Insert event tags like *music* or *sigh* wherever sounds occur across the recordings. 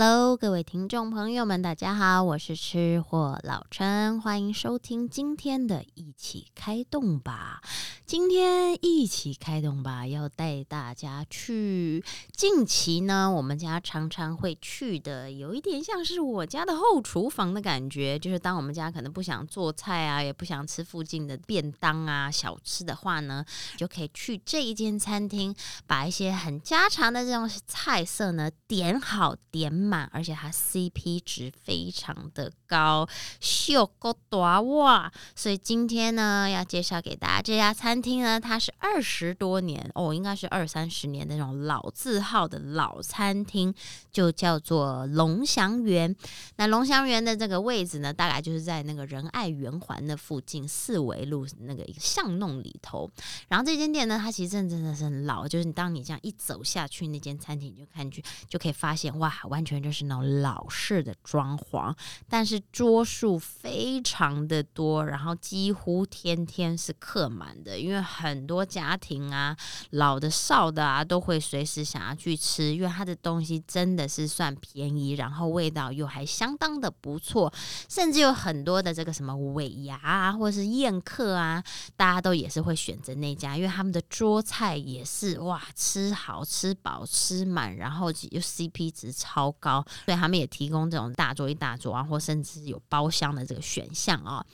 Hello，各位听众朋友们，大家好，我是吃货老陈，欢迎收听今天的一起开动吧。今天一起开动吧，要带大家去近期呢，我们家常常会去的，有一点像是我家的后厨房的感觉。就是当我们家可能不想做菜啊，也不想吃附近的便当啊、小吃的话呢，就可以去这一间餐厅，把一些很家常的这种菜色呢点好点。满，而且它 CP 值非常的高，秀够多哇！所以今天呢，要介绍给大家这家餐厅呢，它是二十多年哦，应该是二三十年那种老字号的老餐厅，就叫做龙祥园。那龙祥园的这个位置呢，大概就是在那个仁爱圆环的附近四维路那个一个巷弄里头。然后这间店呢，它其实真的真的是很老，就是你当你这样一走下去，那间餐厅你就看去就可以发现哇，完全就是那种老式的装潢，但是桌数非常的多，然后几乎天天是客满的，因为很多家庭啊，老的少的啊，都会随时想要去吃，因为它的东西真的是算便宜，然后味道又还相当的不错，甚至有很多的这个什么尾牙啊，或者是宴客啊，大家都也是会选择那家，因为他们的桌菜也是哇，吃好吃饱吃满，然后又 CP 值超高。所以他们也提供这种大桌一大桌啊，或甚至有包厢的这个选项啊。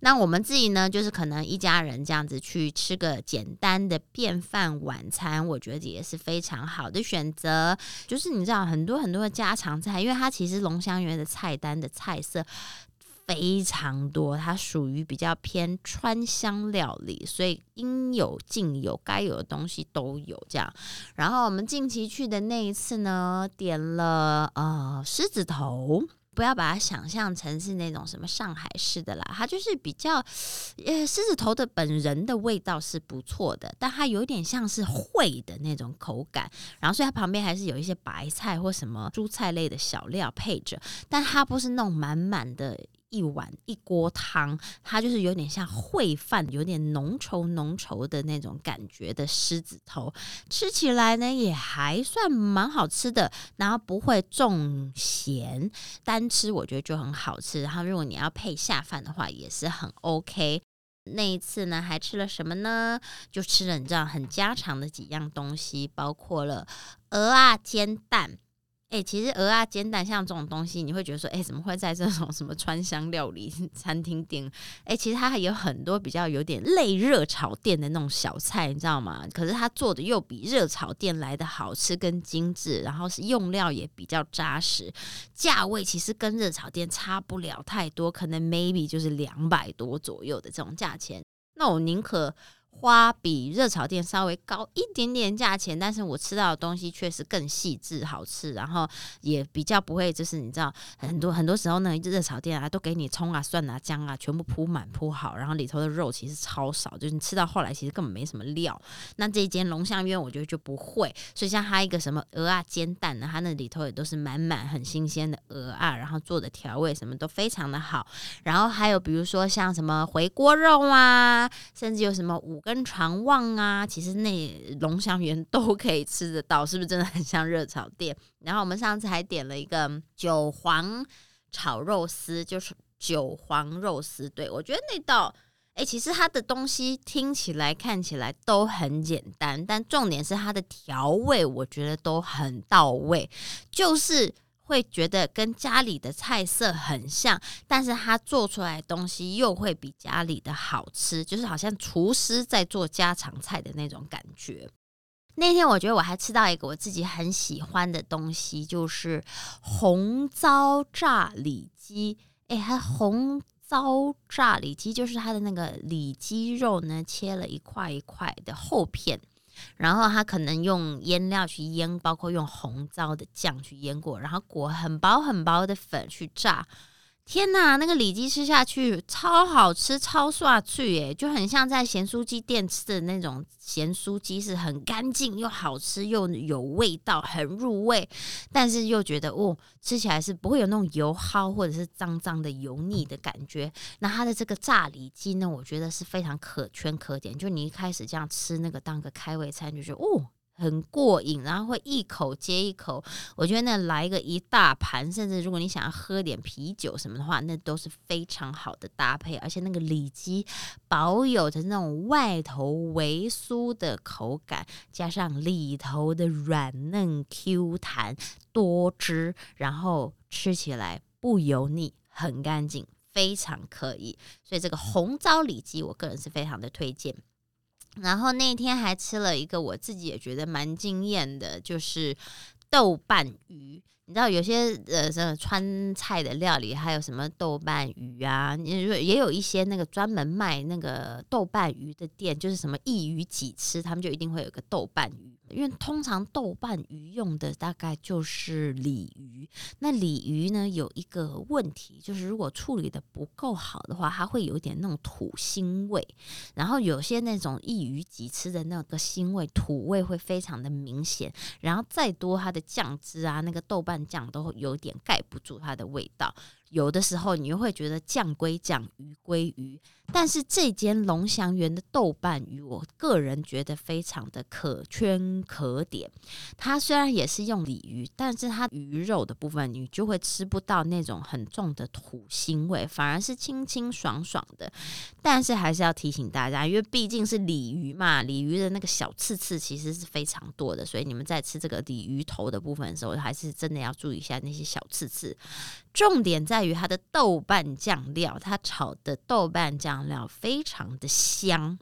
那我们自己呢，就是可能一家人这样子去吃个简单的便饭晚餐，我觉得也是非常好的选择。就是你知道很多很多的家常菜，因为它其实龙香园的菜单的菜色。非常多，它属于比较偏川香料理，所以应有尽有，该有的东西都有这样。然后我们近期去的那一次呢，点了呃狮子头，不要把它想象成是那种什么上海式的啦，它就是比较呃狮子头的本人的味道是不错的，但它有点像是烩的那种口感。然后所以它旁边还是有一些白菜或什么蔬菜类的小料配着，但它不是那种满满的。一碗一锅汤，它就是有点像烩饭，有点浓稠浓稠的那种感觉的狮子头，吃起来呢也还算蛮好吃的，然后不会重咸，单吃我觉得就很好吃。然后如果你要配下饭的话，也是很 OK。那一次呢，还吃了什么呢？就吃了你知道很家常的几样东西，包括了鹅啊煎蛋。哎，其实鹅啊煎蛋像这种东西，你会觉得说，哎，怎么会在这种 *laughs* 什么川香料理餐厅店？哎，其实它还有很多比较有点类热炒店的那种小菜，你知道吗？可是它做的又比热炒店来的好吃跟精致，然后是用料也比较扎实，价位其实跟热炒店差不了太多，可能 maybe 就是两百多左右的这种价钱。那我宁可。花比热炒店稍微高一点点价钱，但是我吃到的东西确实更细致好吃，然后也比较不会就是你知道很多很多时候呢，热炒店啊都给你葱啊蒜啊姜啊全部铺满铺好，然后里头的肉其实超少，就是你吃到后来其实根本没什么料。那这一间龙象院我觉得就不会，所以像它一个什么鹅啊煎蛋呢，它那里头也都是满满很新鲜的鹅啊，然后做的调味什么都非常的好。然后还有比如说像什么回锅肉啊，甚至有什么五。跟长旺啊，其实那龙祥园 *laughs* 都可以吃得到，是不是真的很像热炒店？然后我们上次还点了一个韭黄炒肉丝，就是韭黄肉丝。对我觉得那道，哎，其实它的东西听起来看起来都很简单，但重点是它的调味，我觉得都很到位，就是。会觉得跟家里的菜色很像，但是他做出来的东西又会比家里的好吃，就是好像厨师在做家常菜的那种感觉。那天我觉得我还吃到一个我自己很喜欢的东西，就是红糟炸里脊。哎，它红糟炸里脊就是它的那个里脊肉呢，切了一块一块的厚片。然后他可能用腌料去腌，包括用红糟的酱去腌过，然后裹很薄很薄的粉去炸。天呐，那个里脊吃下去超好吃，超爽脆耶，就很像在咸酥鸡店吃的那种咸酥鸡，是很干净又好吃又有味道，很入味，但是又觉得哦，吃起来是不会有那种油耗或者是脏脏的油腻的感觉。那它的这个炸里脊呢，我觉得是非常可圈可点，就你一开始这样吃那个当个开胃餐，就觉得哦。很过瘾，然后会一口接一口。我觉得那来个一大盘，甚至如果你想要喝点啤酒什么的话，那都是非常好的搭配。而且那个里脊保有着那种外头微酥的口感，加上里头的软嫩 Q 弹多汁，然后吃起来不油腻，很干净，非常可以。所以这个红糟里脊，我个人是非常的推荐。然后那天还吃了一个我自己也觉得蛮惊艳的，就是豆瓣鱼。你知道有些呃，什么川菜的料理还有什么豆瓣鱼啊？也也有一些那个专门卖那个豆瓣鱼的店，就是什么一鱼几吃，他们就一定会有个豆瓣鱼。因为通常豆瓣鱼用的大概就是鲤鱼，那鲤鱼呢有一个问题，就是如果处理的不够好的话，它会有一点那种土腥味。然后有些那种一鱼几吃的那个腥味、土味会非常的明显。然后再多它的酱汁啊，那个豆瓣酱都有点盖不住它的味道。有的时候你又会觉得酱归酱，鱼归鱼，但是这间龙祥园的豆瓣鱼，我个人觉得非常的可圈可点。它虽然也是用鲤鱼，但是它鱼肉的部分你就会吃不到那种很重的土腥味，反而是清清爽爽的。但是还是要提醒大家，因为毕竟是鲤鱼嘛，鲤鱼的那个小刺刺其实是非常多的，所以你们在吃这个鲤鱼头的部分的时候，还是真的要注意一下那些小刺刺。重点在于它的豆瓣酱料，它炒的豆瓣酱料非常的香，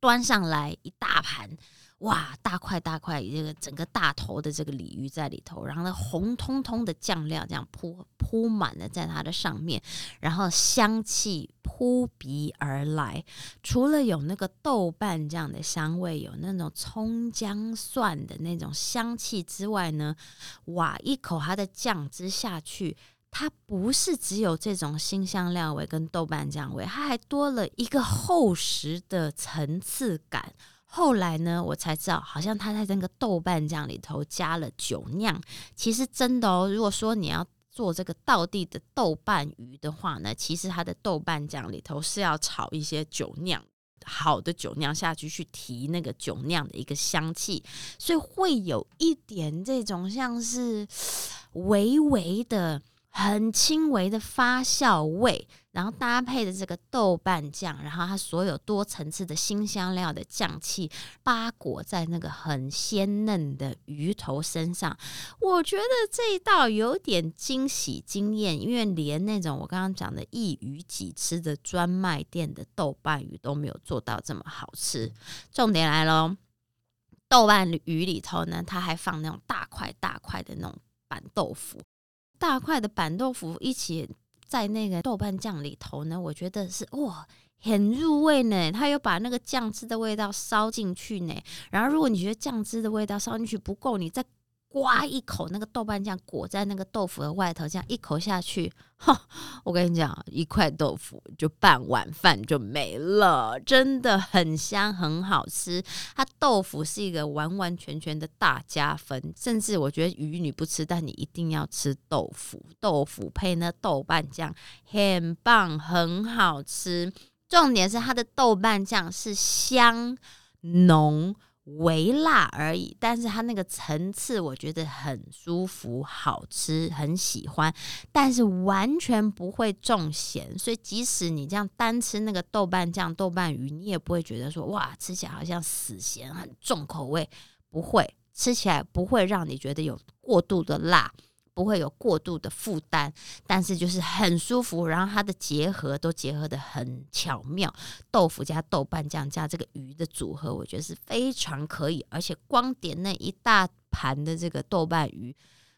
端上来一大盘，哇，大块大块，这个整个大头的这个鲤鱼在里头，然后呢，红彤彤的酱料这样铺铺满了在它的上面，然后香气扑鼻而来。除了有那个豆瓣酱的香味，有那种葱姜蒜的那种香气之外呢，哇，一口它的酱汁下去。它不是只有这种新香料味跟豆瓣酱味，它还多了一个厚实的层次感。后来呢，我才知道，好像它在那个豆瓣酱里头加了酒酿。其实真的哦，如果说你要做这个道地的豆瓣鱼的话呢，其实它的豆瓣酱里头是要炒一些酒酿，好的酒酿下去去提那个酒酿的一个香气，所以会有一点这种像是 *sniffs* 微微的。很轻微的发酵味，然后搭配的这个豆瓣酱，然后它所有多层次的新香料的酱气，包裹在那个很鲜嫩的鱼头身上，我觉得这一道有点惊喜惊艳，因为连那种我刚刚讲的一鱼几吃的专卖店的豆瓣鱼都没有做到这么好吃。重点来喽，豆瓣鱼里头呢，它还放那种大块大块的那种板豆腐。大块的板豆腐一起在那个豆瓣酱里头呢，我觉得是哇，很入味呢。它有把那个酱汁的味道烧进去呢。然后，如果你觉得酱汁的味道烧进去不够，你再。刮一口那个豆瓣酱裹在那个豆腐的外头，这样一口下去，哈！我跟你讲，一块豆腐就半碗饭就没了，真的很香，很好吃。它豆腐是一个完完全全的大加分，甚至我觉得鱼你不吃，但你一定要吃豆腐。豆腐配那豆瓣酱，很棒，很好吃。重点是它的豆瓣酱是香浓。微辣而已，但是它那个层次我觉得很舒服、好吃，很喜欢，但是完全不会重咸，所以即使你这样单吃那个豆瓣酱、豆瓣鱼，你也不会觉得说哇，吃起来好像死咸、很重口味，不会，吃起来不会让你觉得有过度的辣。不会有过度的负担，但是就是很舒服，然后它的结合都结合的很巧妙，豆腐加豆瓣酱加这个鱼的组合，我觉得是非常可以，而且光点那一大盘的这个豆瓣鱼，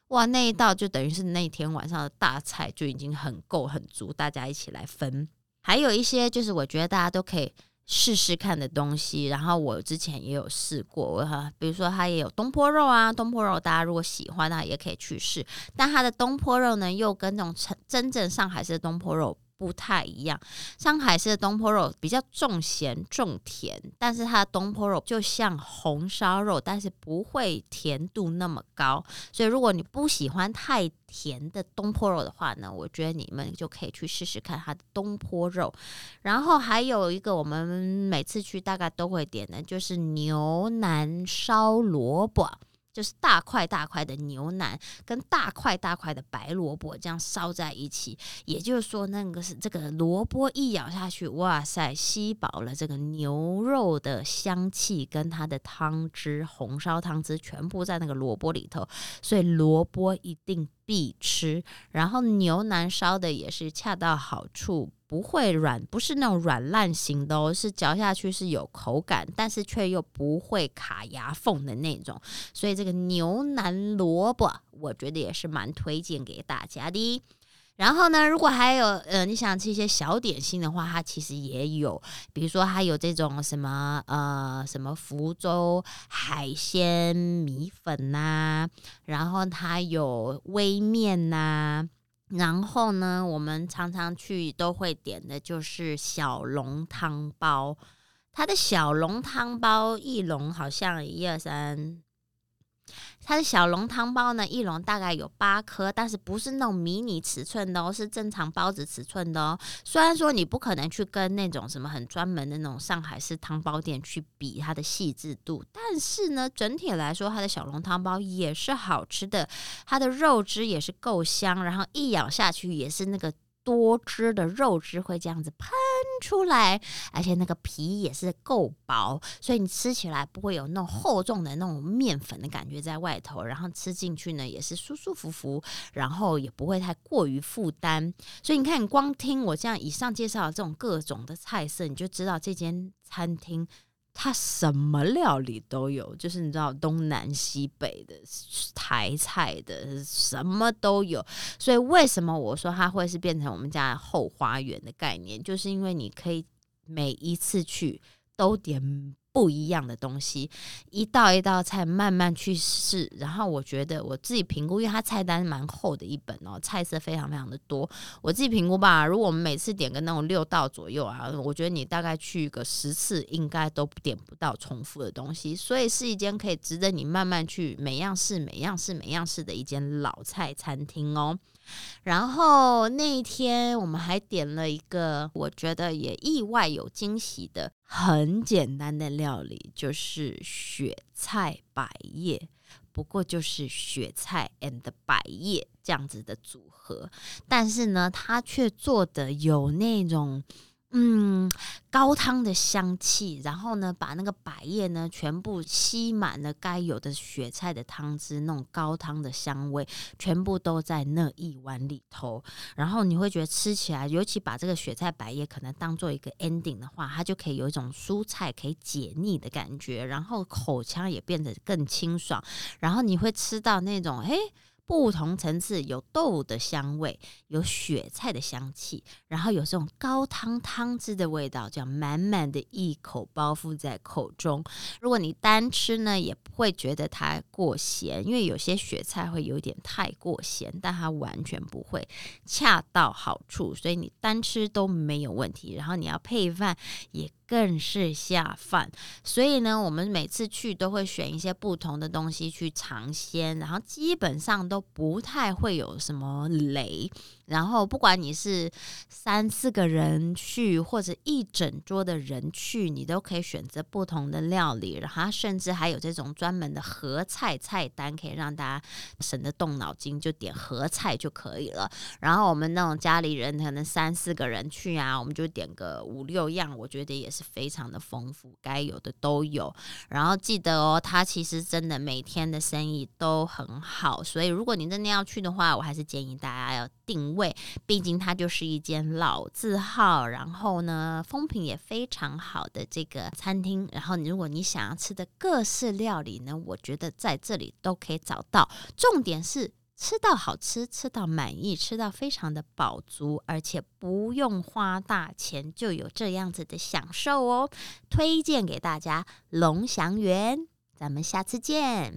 哇，那一道就等于是那天晚上的大菜就已经很够很足，大家一起来分。还有一些就是我觉得大家都可以。试试看的东西，然后我之前也有试过，哈，比如说它也有东坡肉啊，东坡肉大家如果喜欢的话也可以去试，但它的东坡肉呢又跟那种真真正上海式的东坡肉不太一样。上海市的东坡肉比较重咸重甜，但是它的东坡肉就像红烧肉，但是不会甜度那么高。所以如果你不喜欢太甜的东坡肉的话呢，我觉得你们就可以去试试看它的东坡肉。然后还有一个我们每次去大概都会点的，就是牛腩烧萝卜。就是大块大块的牛腩跟大块大块的白萝卜这样烧在一起，也就是说，那个是这个萝卜一咬下去，哇塞，吸饱了这个牛肉的香气跟它的汤汁，红烧汤汁全部在那个萝卜里头，所以萝卜一定必吃。然后牛腩烧的也是恰到好处。不会软，不是那种软烂型的哦，是嚼下去是有口感，但是却又不会卡牙缝的那种。所以这个牛腩萝卜，我觉得也是蛮推荐给大家的。然后呢，如果还有呃你想吃一些小点心的话，它其实也有，比如说它有这种什么呃什么福州海鲜米粉呐，然后它有微面呐。然后呢，我们常常去都会点的就是小笼汤包。它的小笼汤包一笼好像一二三。它的小笼汤包呢，一笼大概有八颗，但是不是那种迷你尺寸的哦，是正常包子尺寸的哦。虽然说你不可能去跟那种什么很专门的那种上海式汤包店去比它的细致度，但是呢，整体来说，它的小笼汤包也是好吃的，它的肉汁也是够香，然后一咬下去也是那个。多汁的肉汁会这样子喷出来，而且那个皮也是够薄，所以你吃起来不会有那种厚重的那种面粉的感觉在外头，然后吃进去呢也是舒舒服服，然后也不会太过于负担。所以你看，你光听我这样以上介绍的这种各种的菜色，你就知道这间餐厅。它什么料理都有，就是你知道东南西北的台菜的什么都有，所以为什么我说它会是变成我们家后花园的概念，就是因为你可以每一次去都点。不一样的东西，一道一道菜慢慢去试，然后我觉得我自己评估，因为它菜单蛮厚的一本哦，菜色非常非常的多。我自己评估吧，如果我们每次点个那种六道左右啊，我觉得你大概去个十次，应该都点不到重复的东西，所以是一间可以值得你慢慢去每样试、每样试、每样试的一间老菜餐厅哦。然后那一天我们还点了一个，我觉得也意外有惊喜的很简单的料理，就是雪菜百叶。不过就是雪菜 and 百叶这样子的组合，但是呢，它却做的有那种。嗯，高汤的香气，然后呢，把那个百叶呢全部吸满了该有的雪菜的汤汁，那种高汤的香味全部都在那一碗里头。然后你会觉得吃起来，尤其把这个雪菜百叶可能当做一个 ending 的话，它就可以有一种蔬菜可以解腻的感觉，然后口腔也变得更清爽，然后你会吃到那种诶。不同层次有豆的香味，有雪菜的香气，然后有这种高汤汤汁的味道，这样满满的一口包覆在口中。如果你单吃呢，也不会觉得它过咸，因为有些雪菜会有点太过咸，但它完全不会，恰到好处，所以你单吃都没有问题。然后你要配饭也。更是下饭，所以呢，我们每次去都会选一些不同的东西去尝鲜，然后基本上都不太会有什么雷。然后不管你是三四个人去，或者一整桌的人去，你都可以选择不同的料理。然后甚至还有这种专门的合菜菜单，可以让大家省得动脑筋，就点合菜就可以了。然后我们那种家里人可能三四个人去啊，我们就点个五六样，我觉得也是。非常的丰富，该有的都有。然后记得哦，它其实真的每天的生意都很好，所以如果你真的要去的话，我还是建议大家要定位，毕竟它就是一间老字号，然后呢风评也非常好的这个餐厅。然后如果你想要吃的各式料理呢，我觉得在这里都可以找到。重点是。吃到好吃，吃到满意，吃到非常的饱足，而且不用花大钱就有这样子的享受哦！推荐给大家龙祥园，咱们下次见。